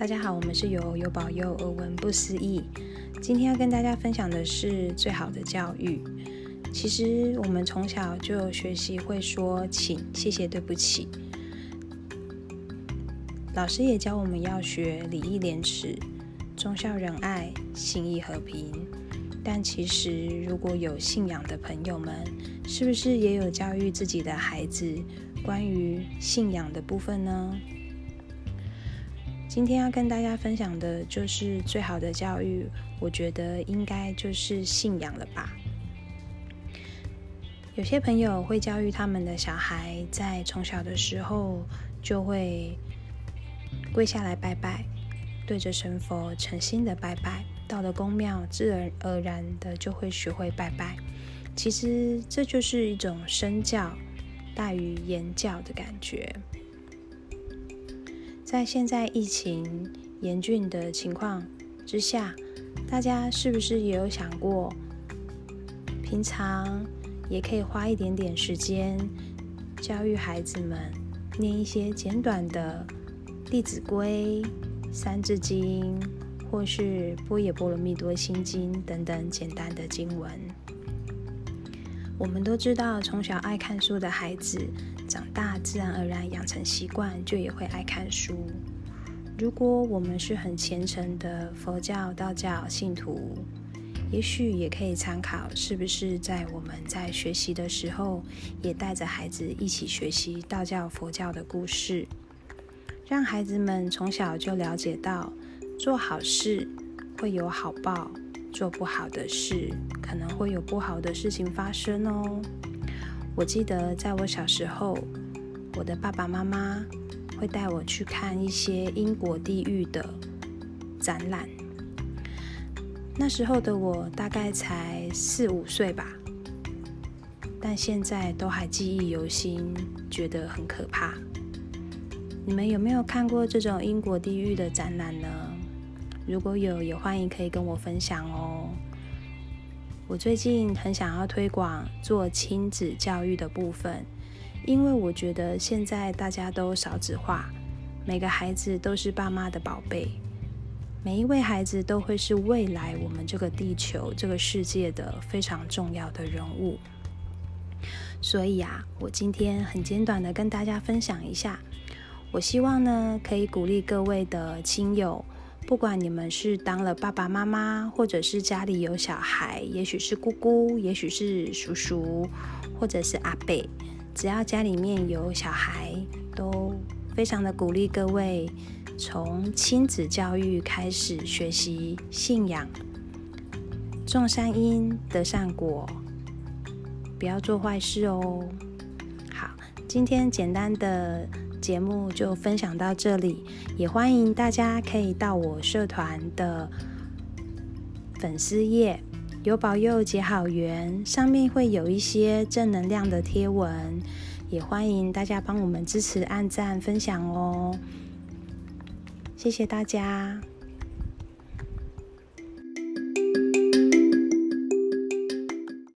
大家好，我们是由有保佑而文不思议。今天要跟大家分享的是最好的教育。其实我们从小就学习会说请、谢谢、对不起。老师也教我们要学礼义廉耻、忠孝仁爱、信义和平。但其实如果有信仰的朋友们，是不是也有教育自己的孩子关于信仰的部分呢？今天要跟大家分享的就是最好的教育，我觉得应该就是信仰了吧。有些朋友会教育他们的小孩，在从小的时候就会跪下来拜拜，对着神佛诚心的拜拜，到了宫庙自然而然的就会学会拜拜。其实这就是一种身教大于言教的感觉。在现在疫情严峻的情况之下，大家是不是也有想过，平常也可以花一点点时间教育孩子们念一些简短的《弟子规》《三字经》，或是《波野波罗蜜多心经》等等简单的经文。我们都知道，从小爱看书的孩子，长大自然而然养成习惯，就也会爱看书。如果我们是很虔诚的佛教、道教信徒，也许也可以参考，是不是在我们在学习的时候，也带着孩子一起学习道教、佛教的故事，让孩子们从小就了解到，做好事会有好报。做不好的事，可能会有不好的事情发生哦。我记得在我小时候，我的爸爸妈妈会带我去看一些英国地狱的展览。那时候的我大概才四五岁吧，但现在都还记忆犹新，觉得很可怕。你们有没有看过这种英国地狱的展览呢？如果有，也欢迎可以跟我分享哦。我最近很想要推广做亲子教育的部分，因为我觉得现在大家都少子化，每个孩子都是爸妈的宝贝，每一位孩子都会是未来我们这个地球、这个世界的非常重要的人物。所以啊，我今天很简短的跟大家分享一下，我希望呢，可以鼓励各位的亲友。不管你们是当了爸爸妈妈，或者是家里有小孩，也许是姑姑，也许是叔叔，或者是阿伯，只要家里面有小孩，都非常的鼓励各位从亲子教育开始学习信仰，种善因得善果，不要做坏事哦。好，今天简单的。节目就分享到这里，也欢迎大家可以到我社团的粉丝页“有保佑结好缘”，上面会有一些正能量的贴文，也欢迎大家帮我们支持、按赞、分享哦。谢谢大家。